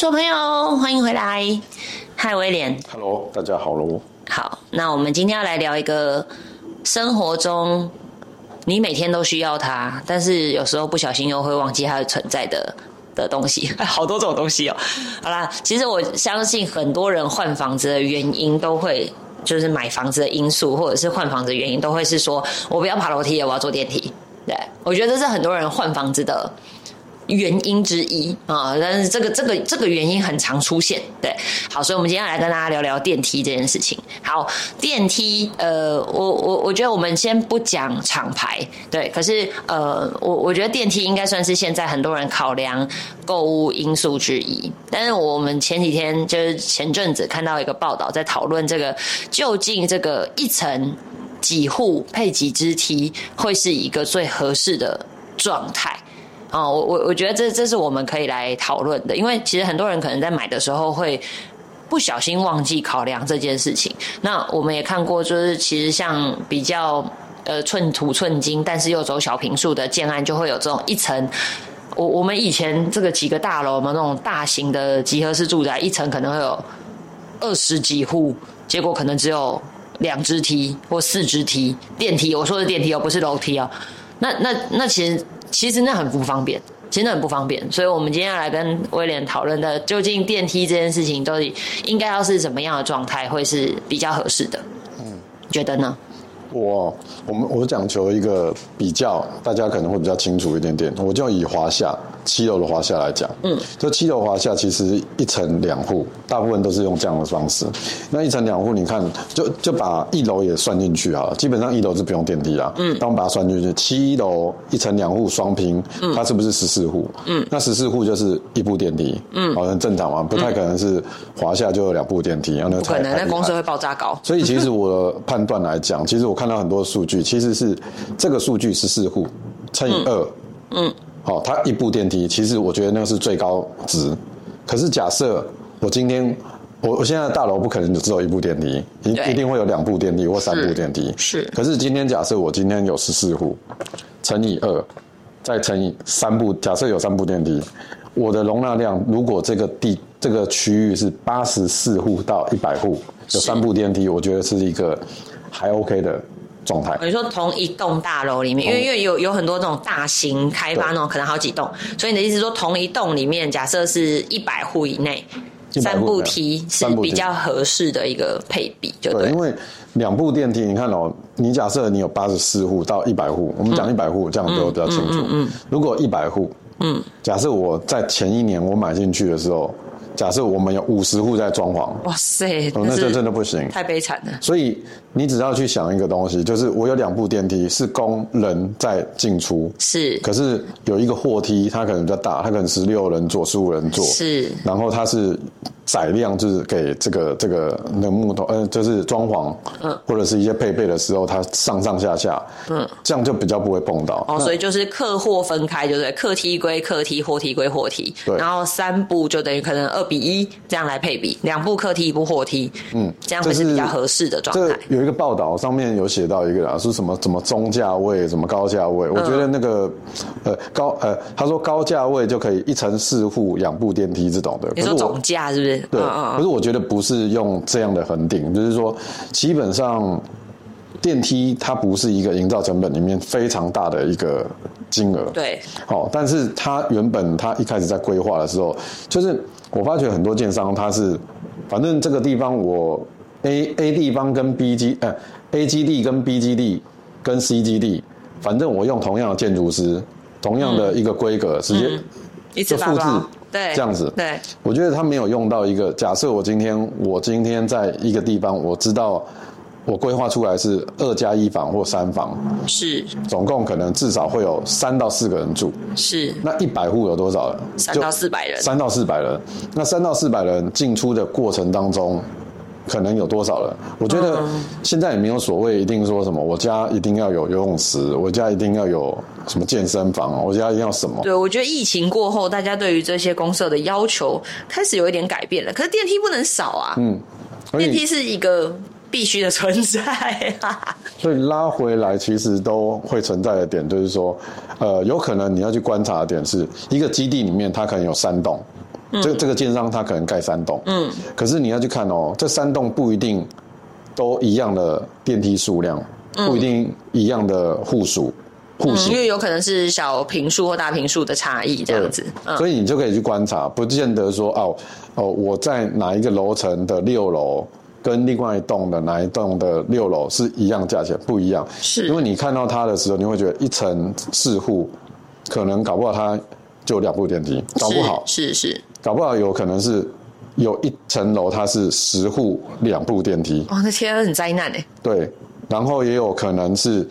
说朋友，欢迎回来。嗨，威廉。Hello，大家好喽。好，那我们今天要来聊一个生活中你每天都需要它，但是有时候不小心又会忘记它的存在的的东西。好多种东西哦。好啦，其实我相信很多人换房子的原因都会。就是买房子的因素，或者是换房子的原因，都会是说我不要爬楼梯了，我要坐电梯。对我觉得这是很多人换房子的原因之一啊，但是这个这个这个原因很常出现。对，好，所以我们今天来跟大家聊聊电梯这件事情。好，电梯，呃，我我我觉得我们先不讲厂牌，对，可是呃，我我觉得电梯应该算是现在很多人考量购物因素之一。但是我们前几天就是前阵子看到一个报道，在讨论这个究竟这个一层几户配几只梯会是一个最合适的状态。哦，我我我觉得这这是我们可以来讨论的，因为其实很多人可能在买的时候会不小心忘记考量这件事情。那我们也看过，就是其实像比较呃寸土寸金，但是又走小平数的建案，就会有这种一层。我我们以前这个几个大楼嘛，那种大型的集合式住宅，一层可能会有二十几户，结果可能只有两只梯或四只梯电梯。我说的电梯哦，不是楼梯哦。那那那其实。其实那很不方便，其实那很不方便，所以我们今天要来跟威廉讨论的，究竟电梯这件事情到底应该要是什么样的状态会是比较合适的？嗯，觉得呢？我我们我讲求一个比较，大家可能会比较清楚一点点。我就以华夏七楼的华夏来讲，嗯，这七楼华夏其实一层两户，大部分都是用这样的方式。那一层两户，你看，就就把一楼也算进去啊，基本上一楼是不用电梯啊。嗯，当我们把它算进去，七楼一层两户双拼，它是不是十四户？嗯，那十四户就是一部电梯，嗯，好像正常嘛，不太可能是华夏就有两部电梯，然后不可能，那公司会爆炸高。所以其实我判断来讲，其实我看到很多数据，其实是这个数据十四户乘以二，嗯，好、哦，它一部电梯，其实我觉得那个是最高值。可是假设我今天我我现在的大楼不可能只有一部电梯，一一定会有两部电梯或三部电梯。是。可是今天假设我今天有十四户，乘以二，再乘以三部，假设有三部电梯，我的容纳量如果这个地这个区域是八十四户到一百户，有三部电梯，我觉得是一个还 OK 的。状态，你说同一栋大楼里面，因为因为有有很多那种大型开发那种，可能好几栋，所以你的意思说同一栋里面，假设是一百户以内，三部梯是比较合适的一个配比，就对。因为两部电梯，你看哦，你假设你有八十四户到一百户，我们讲一百户，这样就比较清楚。嗯，如果一百户，嗯，假设我在前一年我买进去的时候。假设我们有五十户在装潢，哇塞，哦、那就真的不行，太悲惨了。所以你只要去想一个东西，就是我有两部电梯是供人在进出，是，可是有一个货梯，它可能比较大，它可能十六人坐、十五人坐，是，然后它是载量就是给这个这个那木头，嗯、呃，就是装潢，嗯，或者是一些配备的时候，它上上下下，嗯，这样就比较不会碰到。哦，所以就是客货分开，就对，客梯归客梯，货梯归货梯，对，然后三部就等于可能二比一这样来配比，两部客梯一部货梯，嗯，这样会是比较合适的状态。这有一个报道上面有写到一个啊，说什么什么中价位，什么高价位，我觉得那个、嗯、呃高呃，他说高价位就可以一层四户两部电梯这种的。你说总价是不是？对，可是我觉得不是用这样的恒定，就是说基本上电梯它不是一个营造成本里面非常大的一个金额。对，好、哦，但是它原本它一开始在规划的时候，就是我发觉很多建商他是，反正这个地方我 A A 地方跟 B 基呃 A 基地跟 B 基地跟 C 基地，反正我用同样的建筑师，同样的一个规格，直接、嗯、一次复制。对，这样子，对，我觉得他没有用到一个。假设我今天我今天在一个地方，我知道我规划出来是二加一房或三房，是，总共可能至少会有三到四个人住，是。那一百户有多少人？三到四百人。三到四百人，那三到四百人进出的过程当中。可能有多少人？我觉得现在也没有所谓一定说什么，我家一定要有游泳池，我家一定要有什么健身房，我家一定要什么？对，我觉得疫情过后，大家对于这些公社的要求开始有一点改变了。可是电梯不能少啊，嗯，电梯是一个必须的存在啊。所以拉回来，其实都会存在的点，就是说，呃，有可能你要去观察的点是一个基地里面，它可能有三栋。这这个建商它可能盖三栋，嗯，可是你要去看哦，这三栋不一定都一样的电梯数量，不一定一样的户数。户型因，为有可能是小平数或大平数的差异这样子。嗯，所以你就可以去观察，不见得说哦哦，我在哪一个楼层的六楼跟另外一栋的哪一栋的六楼是一样价钱，不一样。是因为你看到它的时候，你会觉得一层四户，可能搞不好它就两部电梯，搞不好，是是是，搞不好有可能是有一层楼它是十户两部电梯，哇，那天很灾难哎。对，然后也有可能是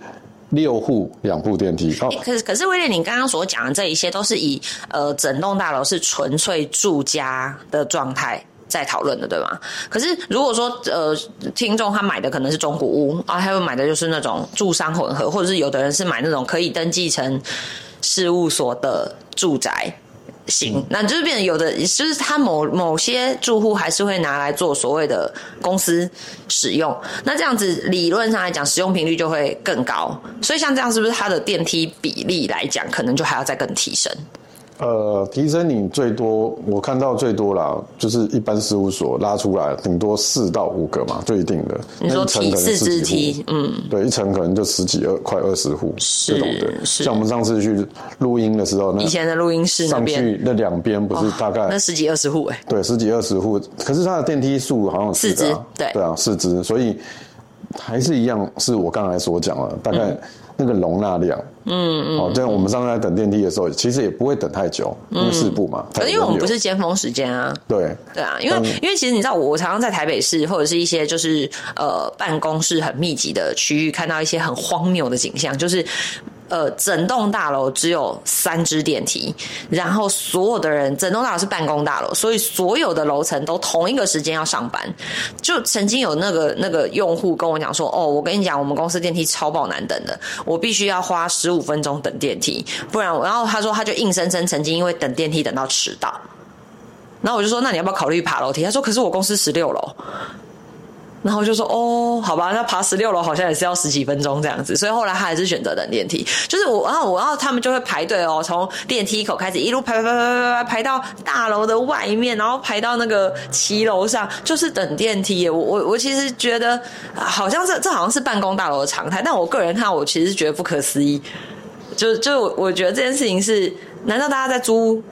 六户两部电梯。哦欸，可是可是威廉，你刚刚所讲的这一些都是以呃整栋大楼是纯粹住家的状态。在讨论的对吗？可是如果说呃，听众他买的可能是中古屋啊，还有买的就是那种住商混合，或者是有的人是买那种可以登记成事务所的住宅行，那就是变成有的就是他某某些住户还是会拿来做所谓的公司使用，那这样子理论上来讲，使用频率就会更高，所以像这样是不是它的电梯比例来讲，可能就还要再更提升？呃，提升你最多，我看到最多啦，就是一般事务所拉出来，顶多四到五个嘛，最一定的。你说那一层可能四十几支梯户，嗯，对，一层可能就十几二快二十户是这种的。像我们上次去录音的时候，那以前的录音室那上边去那两边不是大概、那十几二十户哎，对十几二十户，可是它的电梯数好像有四只啊对。对啊，四只，所以还是一样，是我刚才所讲了，大概那个容纳量，嗯嗯，哦，这样我们上次在等电梯的时候，其实也不会等太久，因为四部嘛，可是因为我们不是是尖峰时间啊，对。对啊，因为、因为其实你知道我，我常常在台北市或者是一些就是呃办公室很密集的区域，看到一些很荒谬的景象，就是。呃，整栋大楼只有三只电梯，然后所有的人，整栋大楼是办公大楼，所以所有的楼层都同一个时间要上班。就曾经有那个那个用户跟我讲说：“哦，我跟你讲，我们公司电梯超爆难等的，我必须要花十五分钟等电梯，不然……然后他说他就硬生生曾经因为等电梯等到迟到。然后我就说：“那你要不要考虑爬楼梯？”他说：“可是我公司十六楼。”然后就说：“哦，好吧，那爬十六楼好像也是要十几分钟这样子。”所以后来他还是选择等电梯。就是我，然后我，然后他们就会排队哦，从电梯口开始一路排排排排排排排到大楼的外面，然后排到那个骑楼上，就是等电梯。我我我其实觉得好像这这好像是办公大楼的常态，但我个人看，我其实觉得不可思议。就就我我觉得这件事情是，难道大家在租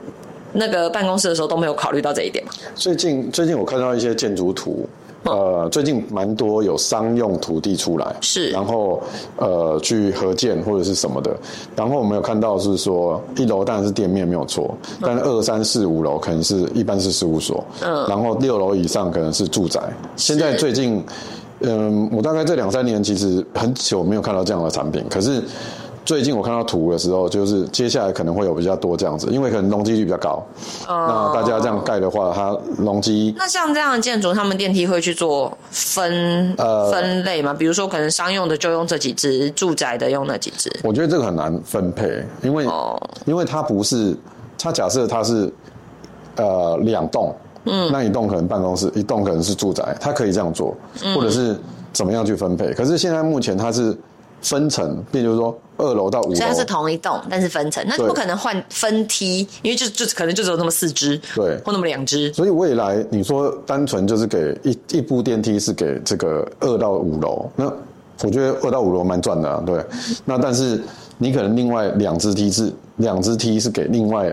那个办公室的时候都没有考虑到这一点吗？最近最近我看到一些建筑图，呃，最近蛮多有商用土地出来，是然后呃去合建或者是什么的，然后我们有看到是说一楼当然是店面没有错，但二三四五楼可能是一般是事务所，嗯然后六楼以上可能是住宅。现在最近，嗯，我大概这两三年其实很久没有看到这样的产品，可是。最近我看到图的时候，就是接下来可能会有比较多这样子，因为可能容积率比较高。那大家这样盖的话，它容积那像这样的建筑，他们电梯会去做分呃分类吗？比如说，可能商用的就用这几只，住宅的用那几只。我觉得这个很难分配，因为、哦因为它不是，它假设它是呃两栋，嗯，那一栋可能办公室，一栋可能是住宅，它可以这样做，嗯或者是怎么样去分配。可是现在目前它是分层，并就是说二楼到五楼虽然是同一栋，但是分层，那就不可能换分梯，因为就就可能就只有那么四只，对或那么两只。所以未来你说单纯就是给一一部电梯是给这个二到五楼，那我觉得二到五楼蛮赚的、啊，对。那但是你可能另外两只梯是两只梯是给另外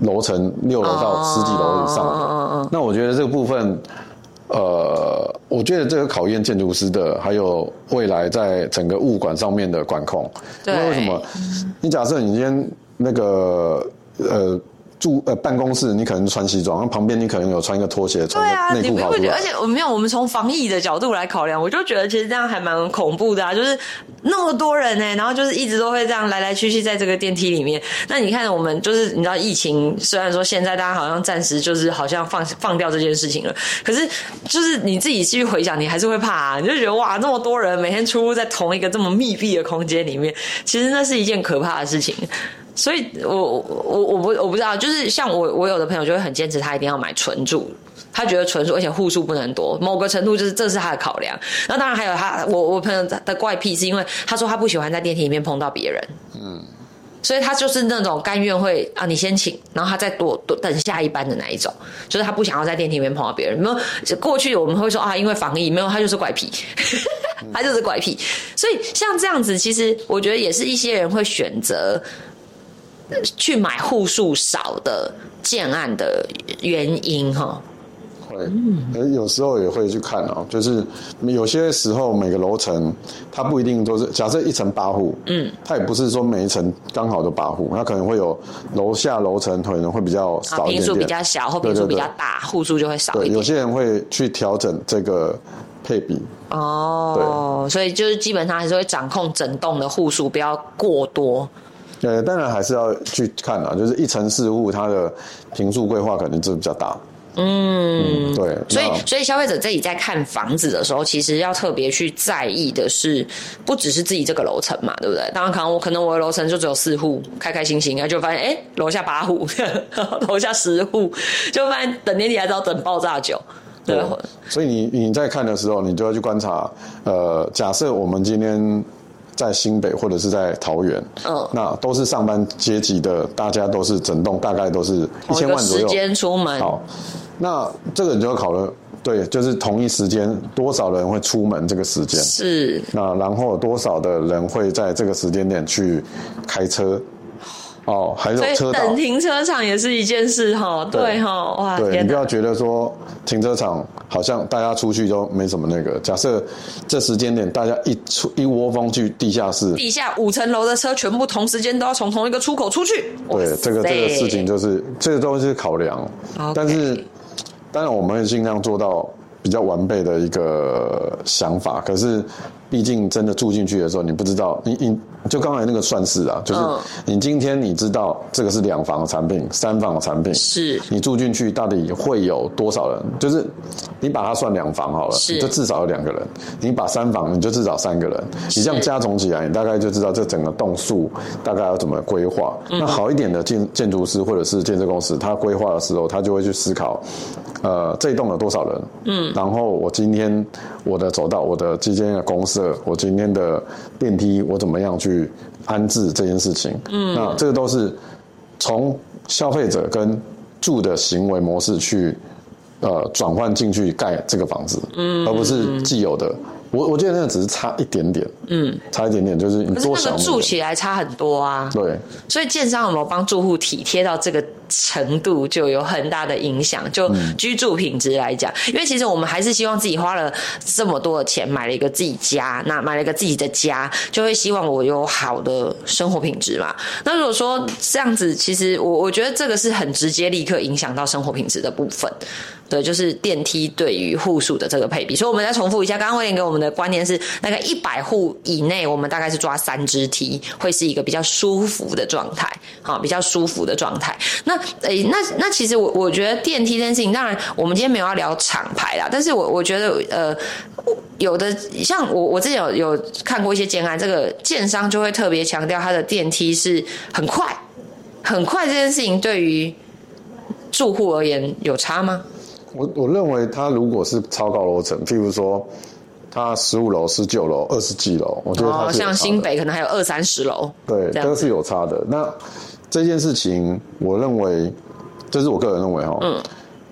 楼层六楼到十几楼以上的，那我觉得这个部分。呃，我觉得这个考验建筑师的，还有未来在整个物管上面的管控。因为什么？你假设你今天那个呃住呃办公室，你可能穿西装，那旁边你可能有穿一个拖鞋，对穿啊，个内你不会觉得？裤跑出来而。且我没有，我们从防疫的角度来考量，我就觉得其实这样还蛮恐怖的啊！就是那么多人呢、然后就是一直都会这样来来去去在这个电梯里面。那你看，我们就是你知道，疫情虽然说现在大家好像暂时就是好像放放掉这件事情了，可是就是你自己去回想，你还是会怕啊！你就觉得哇，那么多人每天出入在同一个这么密闭的空间里面，其实那是一件可怕的事情。所以我我我我不我不知道，就是像我我有的朋友就会很坚持，他一定要买纯住，他觉得纯住而且户数不能多，某个程度就是这是他的考量。那当然还有他我我朋友的怪癖是因为他说他不喜欢在电梯里面碰到别人，嗯，所以他就是那种甘愿会啊，你先请，然后他再多多等下一班的那一种，就是他不想要在电梯里面碰到别人。没有过去我们会说啊，因为防疫，没有他就是怪癖，他就是怪癖。所以像这样子，其实我觉得也是一些人会选择去买户数少的建案的原因哈。会，呃，有时候也会去看哦，就是有些时候每个楼层它不一定都是，假设一层八户，嗯，它也不是说每一层刚好都八户，它可能会有楼下楼层可能会比较少一点点，平数比较小或平数比较大，户数就会少一点。有些人会去调整这个配比。哦，所以就是基本上还是会掌控整栋的户数不要过多。呃，当然还是要去看啊，就是一层四户，它的平数规划可能就比较大。嗯，对，所以所以消费者自己在看房子的时候，其实要特别去在意的是，不只是自己这个楼层嘛，对不对？当然，可能我可能我的楼层就只有四户，开开心心，然后就发现，哎，楼下八户，楼下十户，就发现等年底还是要等爆炸酒。对，所以你你在看的时候，你就要去观察，呃，假设我们今天在新北或者是在桃园，嗯，那都是上班阶级的，大家都是整栋大概都是一千万左右时间出门，好。那这个你就要考虑，对，就是同一时间多少人会出门这个时间是。那然后多少的人会在这个时间点去开车？哦，还有车等停车场也是一件事哈。对哈，哇，对你不要觉得说停车场好像大家出去都没什么那个。假设这时间点大家一出一窝蜂去地下室，地下五层楼的车全部同时间都要从同一个出口出去。对，这个这个事情就是这个东西是考量，但是。当然，我们会尽量做到比较完备的一个想法。可是，毕竟真的住进去的时候，你不知道，你你就刚才那个算式啊，就是你今天你知道这个是两房的产品、三房的产品，是你住进去到底会有多少人？就是你把它算两房好了，你就至少有两个人；你把三房，你就至少三个人。你这样加总起来，你大概就知道这整个栋数大概要怎么规划。那好一点的建建筑师或者是建设公司，他规划的时候，他就会去思考。呃，这一栋有多少人？嗯，然后我今天我的走道，我的今天的公社，我今天的电梯，我怎么样去安置这件事情？嗯，那这个都是从消费者跟住的行为模式去呃转换进去盖这个房子，嗯，而不是既有的。我我觉得那个只是差一点点，嗯，差一点点，就是你多想住起来差很多啊。对，所以建商有没有帮住户体贴到这个程度，就有很大的影响。就居住品质来讲，因为其实我们还是希望自己花了这么多的钱买了一个自己家，那买了一个自己的家，就会希望我有好的生活品质嘛。那如果说这样子，其实我我觉得这个是很直接、立刻影响到生活品质的部分。对，就是电梯对于户数的这个配比，所以我们再重复一下，刚刚威廉给我们的观念是，大概一百户以内，我们大概是抓三只梯，会是一个比较舒服的状态，好，比较舒服的状态。那诶，那那其实我我觉得电梯这件事情，当然我们今天没有要聊厂牌啦，但是我我觉得呃，有的像我我之前有有看过一些建安，这个建商就会特别强调它的电梯是很快，很快这件事情对于住户而言有差吗？我我认为它如果是超高楼层，譬如说它十五楼、十九楼、二十几楼，我觉得它像新北可能还有二三十楼，对，都是有差的。那这件事情，我认为这是我个人认为哈，嗯，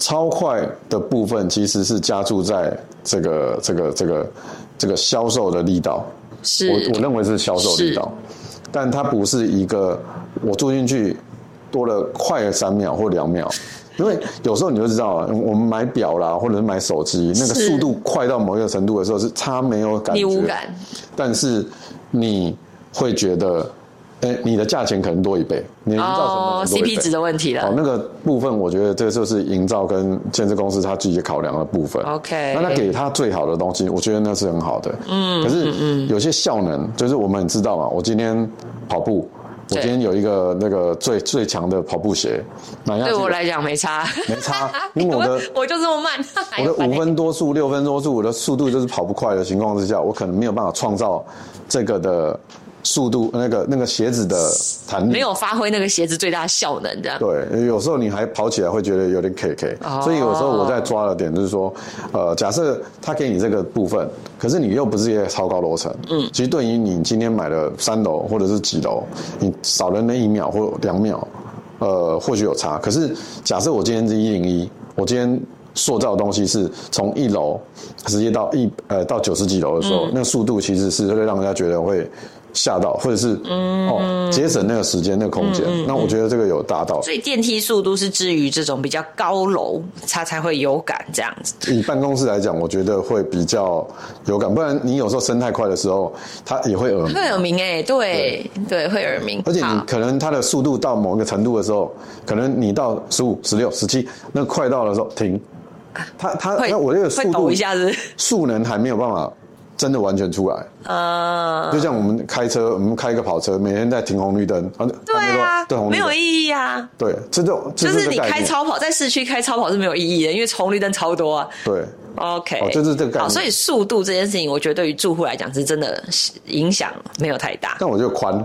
超快的部分其实是加注在这个这个这个这个销售的力道，是。我我认为是销售力道，但它不是一个我住进去多了快三秒或两秒。因为有时候你就知道啊，我们买表啦，或者是买手机，那个速度快到某一个程度的时候，是差没有感觉，但是你会觉得，哎，你的价钱可能多一倍，你营造成本 CP 值的问题了。哦，那个部分我觉得这就是营造跟建设公司他自己考量的部分。OK，那他给他最好的东西，我觉得那是很好的。嗯，可是有些效能，就是我们知道嘛，我今天跑步。我今天有一个那个最最强的跑步鞋，对我来讲没差，没差，因为我的 我就这么慢，我的 五分多速、六分多速，我的速度就是跑不快的情况之下，我可能没有办法创造这个的速度那个那个鞋子的弹力没有发挥那个鞋子最大的效能，这样。对，有时候你还跑起来会觉得有点 K K，、哦所以有时候我在抓的点就是说，呃，假设他给你这个部分，可是你又不是一个超高楼层，嗯，其实对于你今天买了三楼或者是几楼，你少了那一秒或两秒，呃，或许有差。可是假设我今天是一零一，我今天塑造的东西是从一楼直接到一呃到九十几楼的时候，那个速度其实是会让人家觉得会。吓到，或者是、哦节省那个时间、那个空间，那我觉得这个有达到。所以电梯速度是至于这种比较高楼，它才会有感这样子。以办公室来讲，我觉得会比较有感，不然你有时候升太快的时候，它也会耳鸣。会耳鸣哎、对对，会耳鸣。而且你可能它的速度到某一个程度的时候，可能你到十五、十六、十七，那快到的时候停。它它那我这个会速度抖一下子，速能还没有办法真的完全出来。啊，就像我们开车，我们开一个跑车，每天在停红绿灯，啊对啊对红，绿灯没有意义啊。对，这种就是你开超跑，在市区开超跑是没有意义的，因为红绿灯超多啊。对。OK，哦就是这个概念好，所以速度这件事情，我觉得对于住户来讲是真的影响没有太大。但我觉得宽，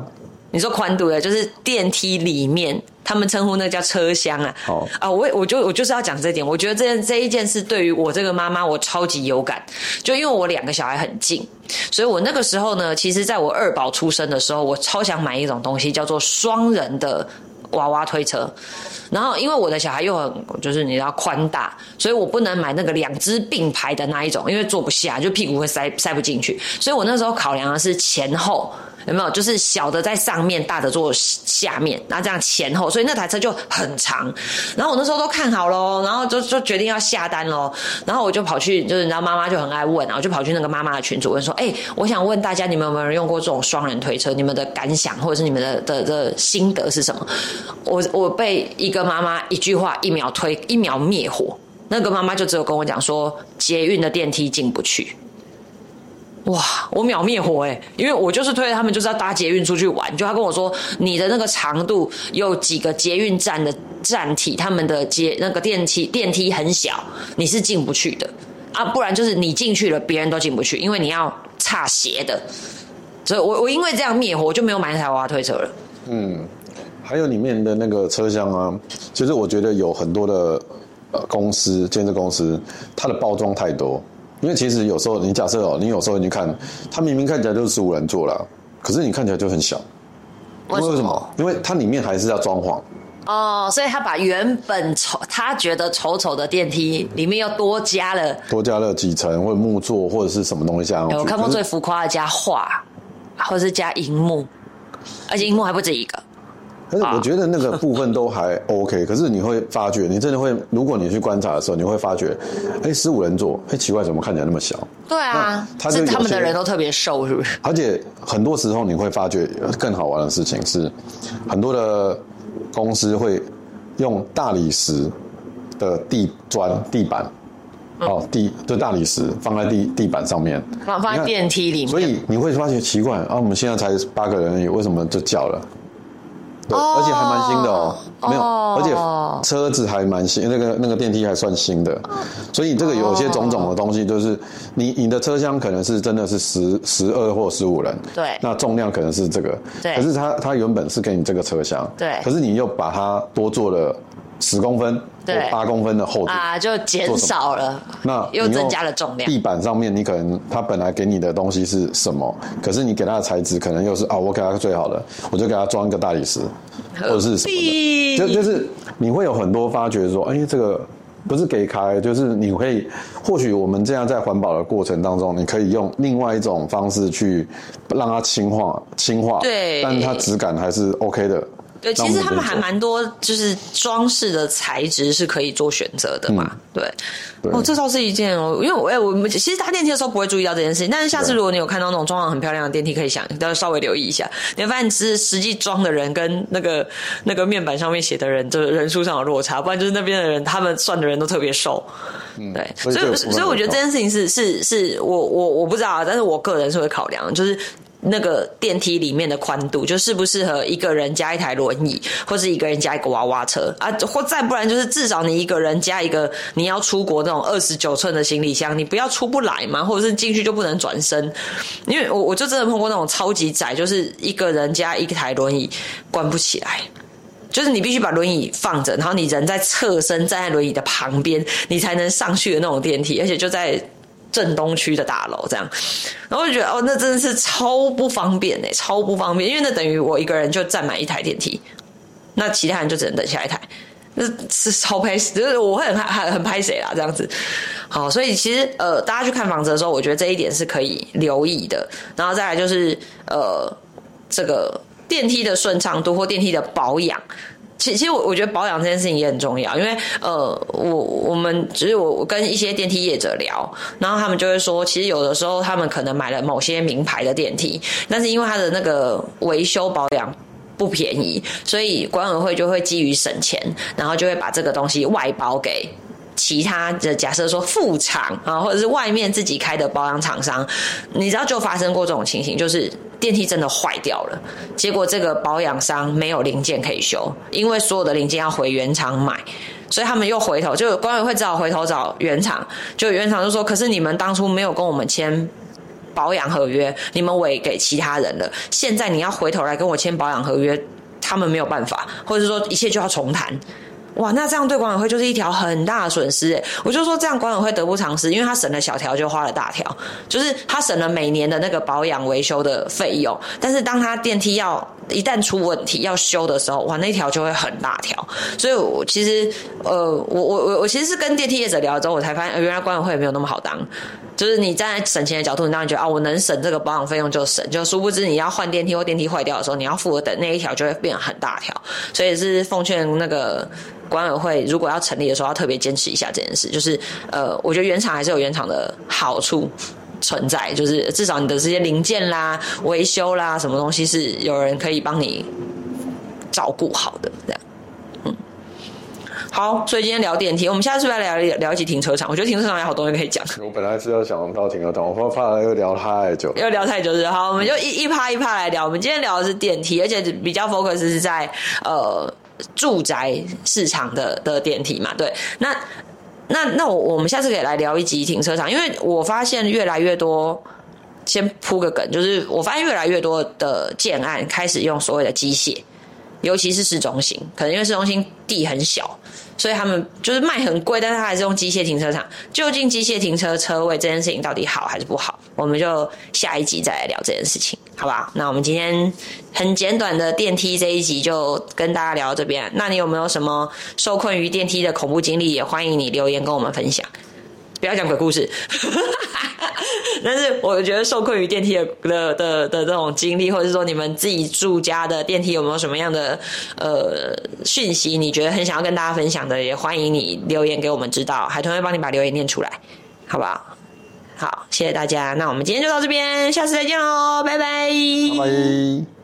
你说宽度的，就是电梯里面，他们称呼那叫车厢啊。哦啊，我我就我就是要讲这一点，我觉得这件这一件事对于我这个妈妈，我超级有感，就因为我两个小孩很近，所以我那个时候呢，其实在我二宝出生的时候，我超想买一种东西，叫做双人的娃娃推车。然后因为我的小孩又很就是你知道宽大，所以我不能买那个两只并排的那一种，因为坐不下，就屁股会塞塞不进去。所以我那时候考量的是前后。有没有？就是小的在上面，大的坐下面，然后这样前后，所以那台车就很长。然后我那时候都看好喽，然后就就决定要下单喽。然后我就跑去，就是你知道妈妈就很爱问啊，我就跑去那个妈妈的群组问说：“哎、我想问大家，你们有没有人用过这种双人推车？你们的感想或者是你们的的的心得是什么？”我我被一个妈妈一句话一秒推一秒灭火，那个妈妈就只有跟我讲说，捷运的电梯进不去。哇！我秒灭火哎、因为我就是推他们就是要搭捷运出去玩，就他跟我说你的那个长度有几个捷运站的站体，他们的捷那个电梯电梯很小，你是进不去的啊，不然就是你进去了，别人都进不去，因为你要差斜的。所以我我因为这样灭火，我就没有买那台娃娃推车了。嗯还有里面的那个车厢啊，其实我觉得有很多的呃公司建设公司，它的包装太多。因为其实有时候你假设哦，你有时候你看，它明明看起来就是十五人座啦，可是你看起来就很小。为什么？因为它里面还是要装潢。哦，所以他把原本丑他觉得丑丑的电梯里面又多加了。多加了几层或者木座或者是什么东西加上去。哎我看过最浮夸的加画，或者是加荧幕，而且荧幕还不止一个。可是我觉得那个部分都还 OK，可是你会发觉，你真的会，如果你去观察的时候，你会发觉，哎，十五人座，哎，奇怪，怎么看起来那么小？对啊，他就是他们的人都特别瘦，是不是？而且很多时候你会发觉更好玩的事情是，很多的公司会用大理石的地砖地板，哦地就大理石放在地地板上面，放放在电梯里面所以你会发觉奇怪啊，我们现在才八个人为什么就叫了？对，哦。而且还蛮新的哦，没有，哦。而且车子还蛮新，那个那个电梯还算新的，所以这个有些种种的东西，就是你你的车厢可能是真的是十十二或十五人，对。那重量可能是这个，对。可是它它原本是给你这个车厢，对。可是你又把它多做了十公分对或八公分的厚度，啊，就减少了，那又增加了重量地板上面，你可能它本来给你的东西是什么，可是你给它的材质可能又是啊，我给它最好的，我就给它装一个大理石，或者是什么的，就就是你会有很多发觉说，哎，这个。不是给开，就是你会，或许我们这样在环保的过程当中，你可以用另外一种方式去让它轻化、轻化，对但是它质感还是 OK 的。对，其实他们还蛮多，就是装饰的材质是可以做选择的嘛。对，嗯。对。哦，这倒是一件哦，因为我哎，我们其实搭电梯的时候不会注意到这件事情，但是下次如果你有看到那种装潢很漂亮的电梯，可以想要稍微留意一下，你会发现实实际装的人跟那个那个面板上面写的人，就是人数上有落差，不然就是那边的人他们算的人都特别瘦。对，所以所以我觉得有这件事情是是是我我我不知道啊，但是我个人是会考量，就是那个电梯里面的宽度，就适不适合一个人加一台轮椅，或是一个人加一个娃娃车啊，或再不然就是至少你一个人加一个你要出国那种二十九寸的行李箱，你不要出不来嘛，或者是进去就不能转身，因为我我就真的碰过那种超级窄，就是一个人加一台轮椅关不起来。就是你必须把轮椅放着，然后你人在侧身站在轮椅的旁边，你才能上去的那种电梯，而且就在。正东区的大楼这样，然后就觉得哦，那真的是超不方便哎，超不方便，因为那等于我一个人就占满一台电梯，那其他人就只能等下一台，那是超拍，就是我会很很很拍谁啦这样子。好，所以其实呃，大家去看房子的时候，我觉得这一点是可以留意的。然后再来就是呃，这个电梯的顺畅度或电梯的保养。其其实我我觉得保养这件事情也很重要，因为呃，我我们只是我我跟一些电梯业者聊，然后他们就会说，其实有的时候他们可能买了某些名牌的电梯，但是因为它的那个维修保养不便宜，所以管委会就会基于省钱，然后就会把这个东西外包给。其他的假设说副厂啊，或者是外面自己开的保养厂商，你知道就发生过这种情形，就是电梯真的坏掉了，结果这个保养商没有零件可以修，因为所有的零件要回原厂买，所以他们又回头，就管委会只好回头找原厂，就原厂就说，可是你们当初没有跟我们签保养合约，你们委给其他人了，现在你要回头来跟我签保养合约，他们没有办法，或者说一切就要重谈。哇，那这样对管委会就是一条很大的损失！我就说这样管委会得不偿失，因为他省了小条就花了大条，就是他省了每年的那个保养维修的费用，但是当他电梯要一旦出问题要修的时候，哇，那条就会很大条。所以，我其实呃，我我我我其实是跟电梯业者聊了之后，我才发现原来管委会也没有那么好当。就是你站在省钱的角度，你当然觉得啊，我能省这个保养费用就省，就殊不知你要换电梯或电梯坏掉的时候，你要付的那一条就会变很大条。所以是奉劝那个。管委会如果要成立的时候，要特别坚持一下这件事。就是，呃，我觉得原厂还是有原厂的好处存在，就是至少你的这些零件啦、维修啦，什么东西是有人可以帮你照顾好的。这样，嗯，好，所以今天聊电梯，我们下次是不是要聊聊一起停车场？我觉得停车场有好多人可以讲。我本来是要想到停车场，我怕怕又聊太久，又聊太久是好，我们就一一趴一趴来聊。我们今天聊的是电梯，而且比较 focus 是在呃。住宅市场的的电梯嘛，对，那那那我我们下次可以来聊一集停车场，因为我发现越来越多，先铺个梗，就是我发现越来越多的建案开始用所谓的机械，尤其是市中心，可能因为市中心地很小。所以他们就是卖很贵，但是他还是用机械停车场。究竟机械停车车位这件事情到底好还是不好？我们就下一集再来聊这件事情，好吧？那我们今天很简短的电梯这一集就跟大家聊到这边。那你有没有什么受困于电梯的恐怖经历？也欢迎你留言跟我们分享。不要讲鬼故事，但是我觉得受困于电梯的的的的这种经历，或者是说你们自己住家的电梯有没有什么样的呃讯息，你觉得很想要跟大家分享的，也欢迎你留言给我们知道，海豚会帮你把留言念出来，好不好？好，谢谢大家，那我们今天就到这边，下次再见喽，拜拜。拜拜。